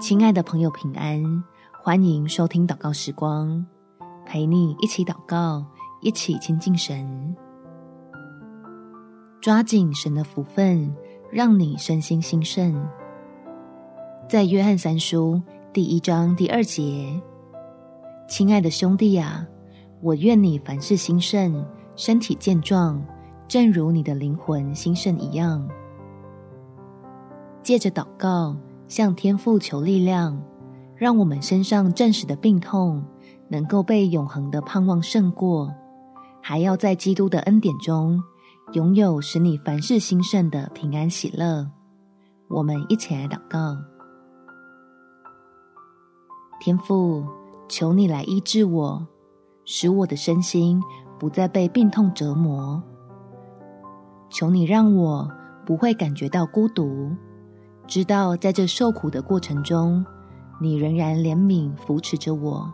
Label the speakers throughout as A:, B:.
A: 亲爱的朋友，平安！欢迎收听祷告时光，陪你一起祷告，一起亲近神。抓紧神的福分，让你身心兴盛。在约翰三书第一章第二节，亲爱的兄弟啊，我愿你凡事兴盛，身体健壮，正如你的灵魂兴盛一样。借着祷告，向天父求力量，让我们身上暂时的病痛能够被永恒的盼望胜过，还要在基督的恩典中拥有使你凡事兴盛的平安喜乐。我们一起来祷告：天父，求你来医治我，使我的身心不再被病痛折磨。求你让我不会感觉到孤独。知道在这受苦的过程中，你仍然怜悯扶持着我，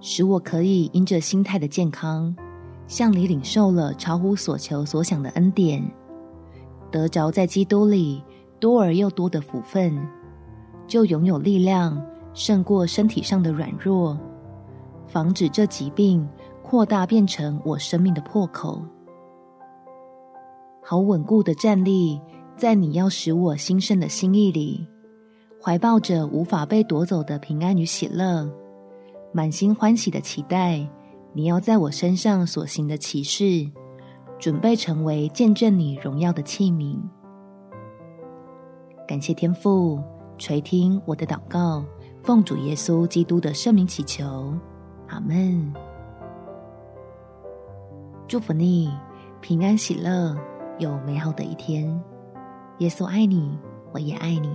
A: 使我可以因着心态的健康，向你领受了超乎所求所想的恩典，得着在基督里多而又多的福分，就拥有力量胜过身体上的软弱，防止这疾病扩大变成我生命的破口，好稳固的站立。在你要使我兴盛的心意里，怀抱着无法被夺走的平安与喜乐，满心欢喜的期待你要在我身上所行的奇事，准备成为见证你荣耀的器皿。感谢天父垂听我的祷告，奉主耶稣基督的圣名祈求，阿门。祝福你平安喜乐，有美好的一天。耶稣爱你，我也爱你。